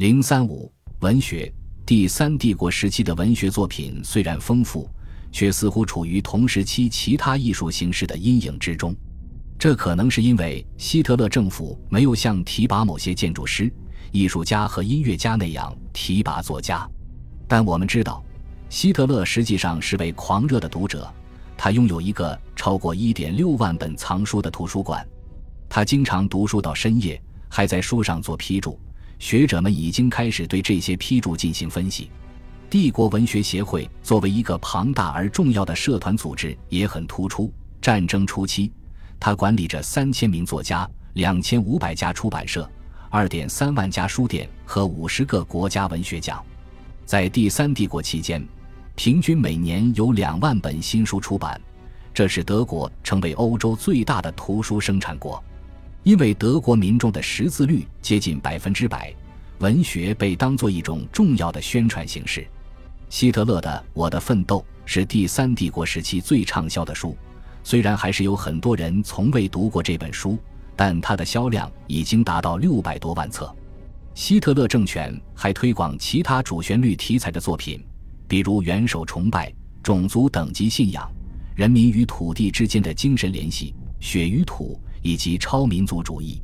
零三五文学，第三帝国时期的文学作品虽然丰富，却似乎处于同时期其他艺术形式的阴影之中。这可能是因为希特勒政府没有像提拔某些建筑师、艺术家和音乐家那样提拔作家。但我们知道，希特勒实际上是位狂热的读者，他拥有一个超过一点六万本藏书的图书馆。他经常读书到深夜，还在书上做批注。学者们已经开始对这些批注进行分析。帝国文学协会作为一个庞大而重要的社团组织也很突出。战争初期，它管理着三千名作家、两千五百家出版社、二点三万家书店和五十个国家文学奖。在第三帝国期间，平均每年有两万本新书出版，这使德国成为欧洲最大的图书生产国。因为德国民众的识字率接近百分之百，文学被当作一种重要的宣传形式。希特勒的《我的奋斗》是第三帝国时期最畅销的书，虽然还是有很多人从未读过这本书，但它的销量已经达到六百多万册。希特勒政权还推广其他主旋律题材的作品，比如元首崇拜、种族等级信仰、人民与土地之间的精神联系、血与土。以及超民族主义。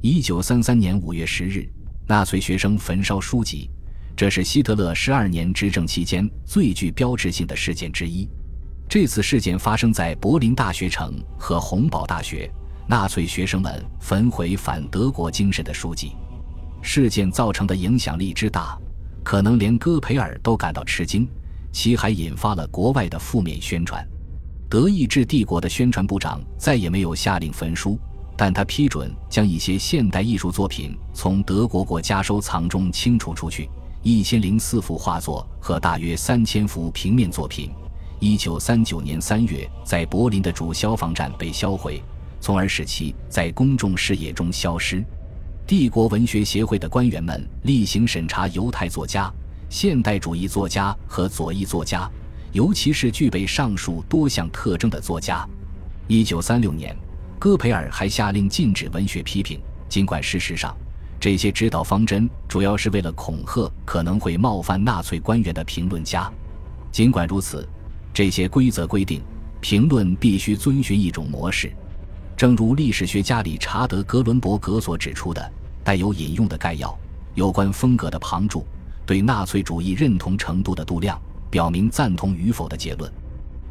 一九三三年五月十日，纳粹学生焚烧书籍，这是希特勒十二年执政期间最具标志性的事件之一。这次事件发生在柏林大学城和洪堡大学，纳粹学生们焚毁反德国精神的书籍。事件造成的影响力之大，可能连戈培尔都感到吃惊。其还引发了国外的负面宣传。德意志帝国的宣传部长再也没有下令焚书，但他批准将一些现代艺术作品从德国国家收藏中清除出去。一千零四幅画作和大约三千幅平面作品，一九三九年三月在柏林的主消防站被销毁，从而使其在公众视野中消失。帝国文学协会的官员们例行审查犹太作家、现代主义作家和左翼作家。尤其是具备上述多项特征的作家。一九三六年，戈培尔还下令禁止文学批评，尽管事实上，这些指导方针主要是为了恐吓可能会冒犯纳粹官员的评论家。尽管如此，这些规则规定，评论必须遵循一种模式。正如历史学家理查德·格伦伯格所指出的，带有引用的概要、有关风格的旁注、对纳粹主义认同程度的度量。表明赞同与否的结论。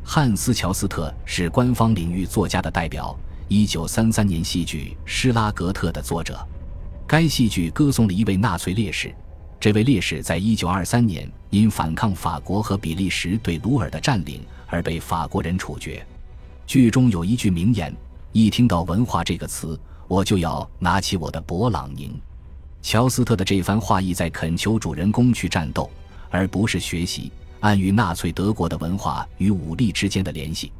汉斯·乔斯特是官方领域作家的代表。一九三三年戏剧《施拉格特》的作者，该戏剧歌颂了一位纳粹烈士。这位烈士在一九二三年因反抗法国和比利时对鲁尔的占领而被法国人处决。剧中有一句名言：“一听到文化这个词，我就要拿起我的勃朗宁。”乔斯特的这番话意在恳求主人公去战斗，而不是学习。暗喻纳粹德国的文化与武力之间的联系。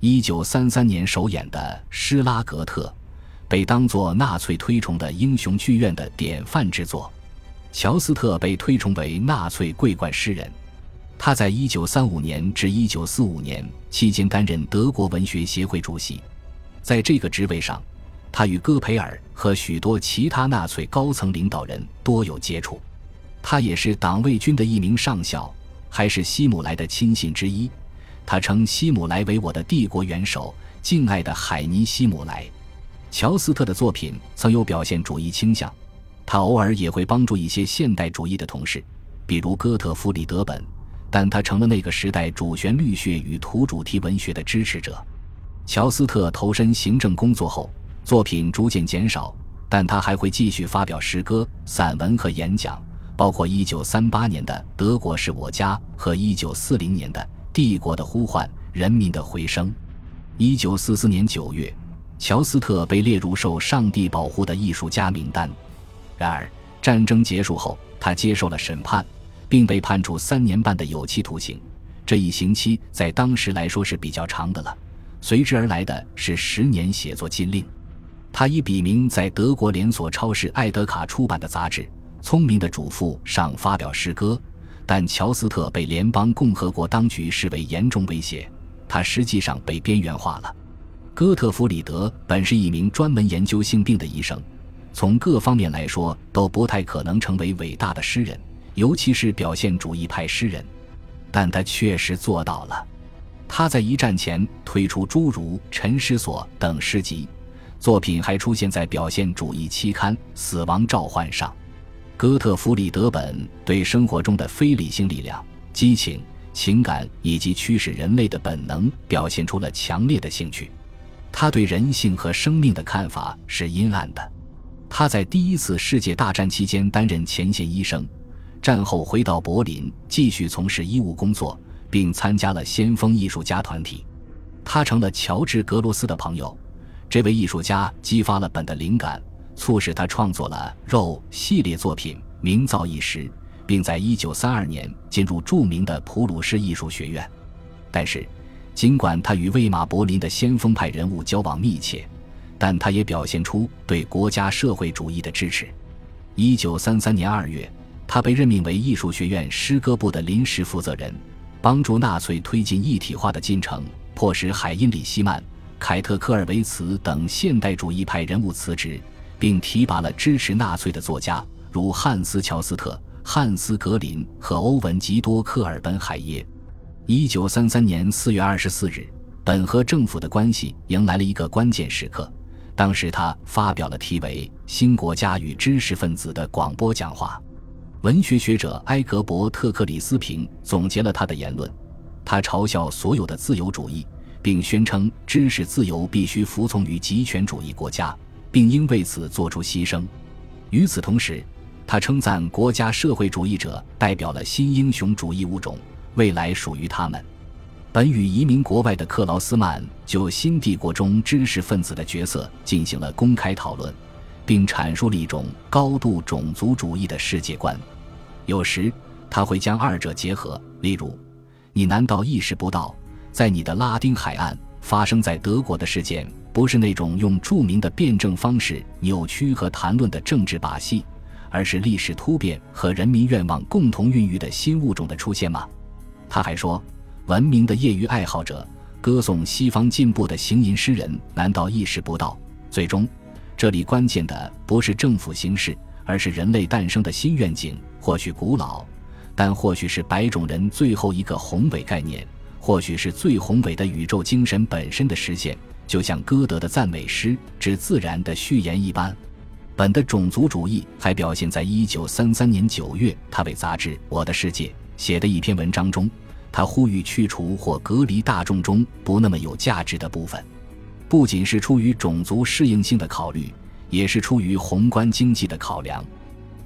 一九三三年首演的《施拉格特》被当作纳粹推崇的英雄剧院的典范之作。乔斯特被推崇为纳粹桂冠诗人。他在一九三五年至一九四五年期间担任德国文学协会主席。在这个职位上，他与戈培尔和许多其他纳粹高层领导人多有接触。他也是党卫军的一名上校。还是希姆莱的亲信之一，他称希姆莱为我的帝国元首，敬爱的海尼希姆莱。乔斯特的作品曾有表现主义倾向，他偶尔也会帮助一些现代主义的同事，比如哥特弗里德本，但他成了那个时代主旋律学与图主题文学的支持者。乔斯特投身行政工作后，作品逐渐减少，但他还会继续发表诗歌、散文和演讲。包括1938年的《德国是我家》和1940年的《帝国的呼唤：人民的回声》。1944年9月，乔斯特被列入受上帝保护的艺术家名单。然而，战争结束后，他接受了审判，并被判处三年半的有期徒刑。这一刑期在当时来说是比较长的了。随之而来的是十年写作禁令。他以笔名在德国连锁超市艾德卡出版的杂志。聪明的主妇上发表诗歌，但乔斯特被联邦共和国当局视为严重威胁，他实际上被边缘化了。哥特弗里德本是一名专门研究性病的医生，从各方面来说都不太可能成为伟大的诗人，尤其是表现主义派诗人。但他确实做到了。他在一战前推出诸如《陈诗所》等诗集，作品还出现在表现主义期刊《死亡召唤》上。哥特弗里德本对生活中的非理性力量、激情、情感以及驱使人类的本能表现出了强烈的兴趣。他对人性和生命的看法是阴暗的。他在第一次世界大战期间担任前线医生，战后回到柏林继续从事医务工作。并参加了先锋艺术家团体，他成了乔治·格罗斯的朋友。这位艺术家激发了本的灵感，促使他创作了《肉》系列作品，名噪一时，并在1932年进入著名的普鲁士艺术学院。但是，尽管他与魏玛柏林的先锋派人物交往密切，但他也表现出对国家社会主义的支持。1933年2月，他被任命为艺术学院诗歌部的临时负责人。帮助纳粹推进一体化的进程，迫使海因里希曼、凯特科尔维茨等现代主义派人物辞职，并提拔了支持纳粹的作家，如汉斯·乔斯特、汉斯·格林和欧文·吉多·科尔本海耶。一九三三年四月二十四日，本和政府的关系迎来了一个关键时刻。当时，他发表了题为《新国家与知识分子》的广播讲话。文学学者埃格伯特·克里斯平总结了他的言论，他嘲笑所有的自由主义，并宣称知识自由必须服从于极权主义国家，并应为此做出牺牲。与此同时，他称赞国家社会主义者代表了新英雄主义物种，未来属于他们。本与移民国外的克劳斯曼就新帝国中知识分子的角色进行了公开讨论，并阐述了一种高度种族主义的世界观。有时他会将二者结合，例如，你难道意识不到，在你的拉丁海岸发生在德国的事件，不是那种用著名的辩证方式扭曲和谈论的政治把戏，而是历史突变和人民愿望共同孕育的新物种的出现吗？他还说，文明的业余爱好者歌颂西方进步的行吟诗人，难道意识不到，最终，这里关键的不是政府形式，而是人类诞生的新愿景。或许古老，但或许是白种人最后一个宏伟概念，或许是最宏伟的宇宙精神本身的实现，就像歌德的赞美诗之自然的序言一般。本的种族主义还表现在一九三三年九月，他为杂志《我的世界》写的一篇文章中，他呼吁去除或隔离大众中不那么有价值的部分，不仅是出于种族适应性的考虑，也是出于宏观经济的考量。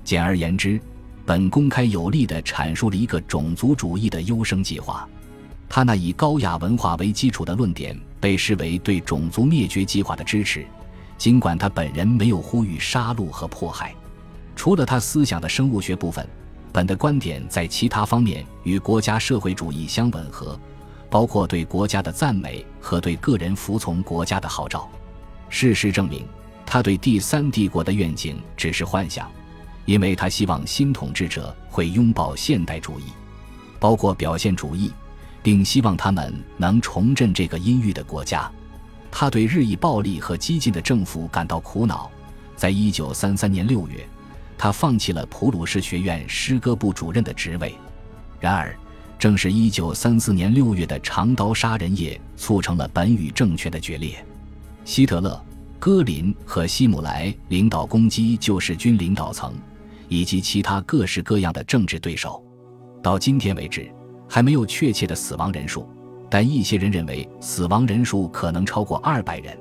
简而言之。本公开有力地阐述了一个种族主义的优生计划，他那以高雅文化为基础的论点被视为对种族灭绝计划的支持，尽管他本人没有呼吁杀戮和迫害。除了他思想的生物学部分，本的观点在其他方面与国家社会主义相吻合，包括对国家的赞美和对个人服从国家的号召。事实证明，他对第三帝国的愿景只是幻想。因为他希望新统治者会拥抱现代主义，包括表现主义，并希望他们能重振这个阴郁的国家。他对日益暴力和激进的政府感到苦恼。在一九三三年六月，他放弃了普鲁士学院诗歌部主任的职位。然而，正是一九三四年六月的长刀杀人夜，促成了本与政权的决裂。希特勒、戈林和希姆莱领导攻击救世军领导层。以及其他各式各样的政治对手，到今天为止还没有确切的死亡人数，但一些人认为死亡人数可能超过二百人。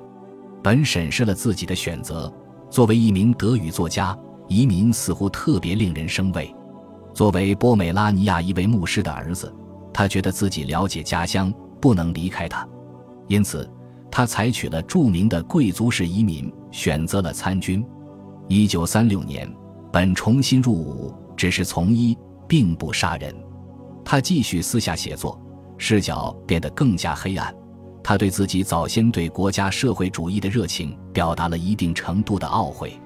本审视了自己的选择，作为一名德语作家，移民似乎特别令人生畏。作为波美拉尼亚一位牧师的儿子，他觉得自己了解家乡，不能离开他，因此他采取了著名的贵族式移民，选择了参军。一九三六年。本重新入伍，只是从医，并不杀人。他继续私下写作，视角变得更加黑暗。他对自己早先对国家社会主义的热情表达了一定程度的懊悔。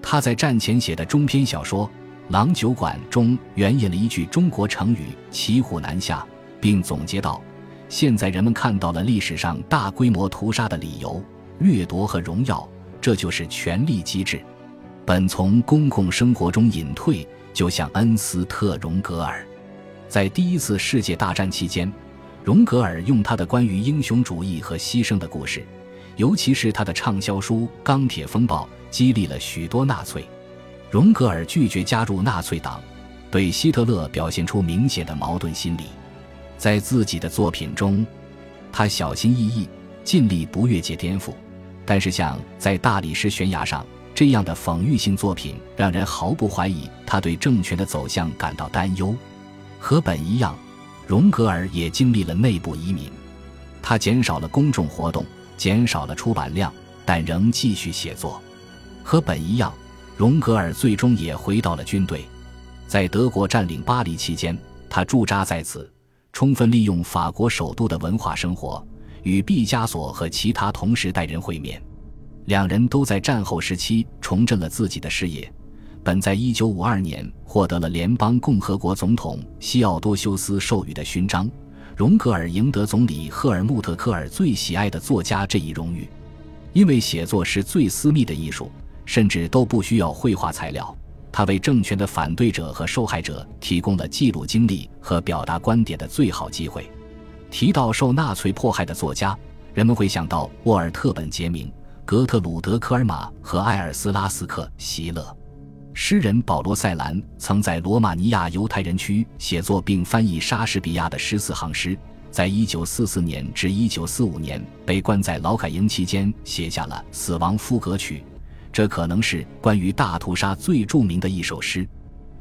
他在战前写的中篇小说《郎酒馆》中援引了一句中国成语“骑虎难下”，并总结道：“现在人们看到了历史上大规模屠杀的理由、掠夺和荣耀，这就是权力机制。”本从公共生活中隐退，就像恩斯特·荣格尔。在第一次世界大战期间，荣格尔用他的关于英雄主义和牺牲的故事，尤其是他的畅销书《钢铁风暴》，激励了许多纳粹。荣格尔拒绝加入纳粹党，对希特勒表现出明显的矛盾心理。在自己的作品中，他小心翼翼，尽力不越界颠覆。但是，像在大理石悬崖上这样的讽喻性作品，让人毫不怀疑他对政权的走向感到担忧。和本一样，荣格尔也经历了内部移民，他减少了公众活动，减少了出版量，但仍继续写作。和本一样。荣格尔最终也回到了军队，在德国占领巴黎期间，他驻扎在此，充分利用法国首都的文化生活，与毕加索和其他同时代人会面。两人都在战后时期重振了自己的事业。本在一九五二年获得了联邦共和国总统西奥多修斯授予的勋章，荣格尔赢得总理赫尔穆特·科尔最喜爱的作家这一荣誉，因为写作是最私密的艺术。甚至都不需要绘画材料，他为政权的反对者和受害者提供了记录经历和表达观点的最好机会。提到受纳粹迫害的作家，人们会想到沃尔特·本杰明、格特鲁德·科尔玛和艾尔斯拉斯克·席勒。诗人保罗·塞兰曾在罗马尼亚犹太人区写作并翻译莎士比亚的十四行诗，在1944年至1945年被关在劳改营期间，写下了《死亡赋格曲》。这可能是关于大屠杀最著名的一首诗。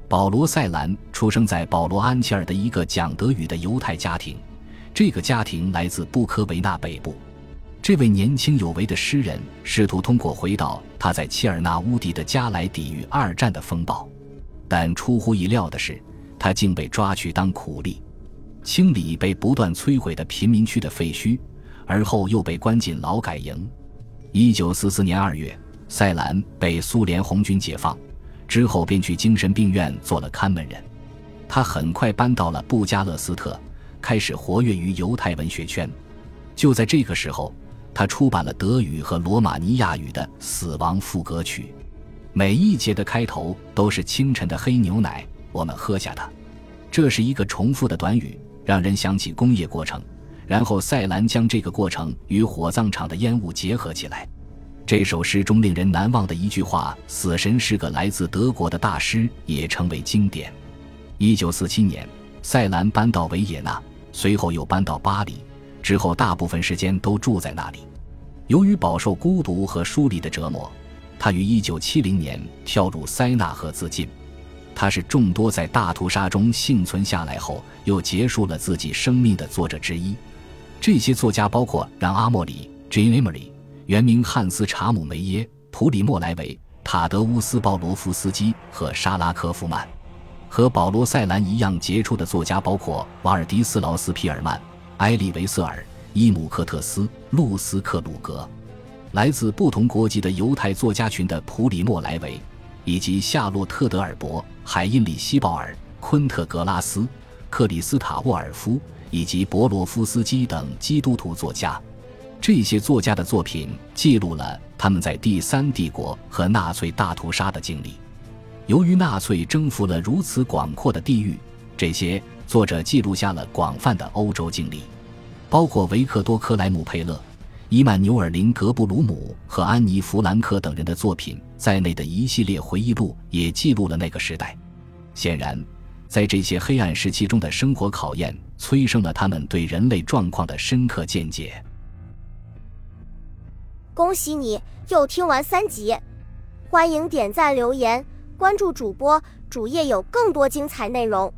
保罗·塞兰出生在保罗·安切尔的一个讲德语的犹太家庭，这个家庭来自布科维纳北部。这位年轻有为的诗人试图通过回到他在切尔纳乌迪的家来抵御二战的风暴，但出乎意料的是，他竟被抓去当苦力，清理被不断摧毁的贫民区的废墟，而后又被关进劳改营。一九四四年二月。塞兰被苏联红军解放之后，便去精神病院做了看门人。他很快搬到了布加勒斯特，开始活跃于犹太文学圈。就在这个时候，他出版了德语和罗马尼亚语的《死亡赋歌曲》，每一节的开头都是清晨的黑牛奶，我们喝下它。这是一个重复的短语，让人想起工业过程。然后塞兰将这个过程与火葬场的烟雾结合起来。这首诗中令人难忘的一句话：“死神是个来自德国的大师”也成为经典。一九四七年，塞兰搬到维也纳，随后又搬到巴黎，之后大部分时间都住在那里。由于饱受孤独和疏离的折磨，他于一九七零年跳入塞纳河自尽。他是众多在大屠杀中幸存下来后又结束了自己生命的作者之一。这些作家包括让·阿莫里 （Jane Emery）。原名汉斯·查姆梅耶、普里莫莱维、塔德乌斯·鲍罗夫斯基和沙拉科夫曼。和保罗·塞兰一样杰出的作家包括瓦尔迪斯劳斯·皮尔曼、埃利维瑟尔、伊姆克特斯、露斯克鲁格。来自不同国籍的犹太作家群的普里莫莱维，以及夏洛特·德尔伯、海因里希·鲍尔、昆特·格拉斯、克里斯塔·沃尔夫以及博罗夫斯基等基督徒作家。这些作家的作品记录了他们在第三帝国和纳粹大屠杀的经历。由于纳粹征服了如此广阔的地域，这些作者记录下了广泛的欧洲经历，包括维克多·克莱姆佩勒、伊曼纽尔·林格布鲁姆和安妮·弗兰克等人的作品在内的一系列回忆录，也记录了那个时代。显然，在这些黑暗时期中的生活考验，催生了他们对人类状况的深刻见解。恭喜你又听完三集，欢迎点赞、留言、关注主播，主页有更多精彩内容。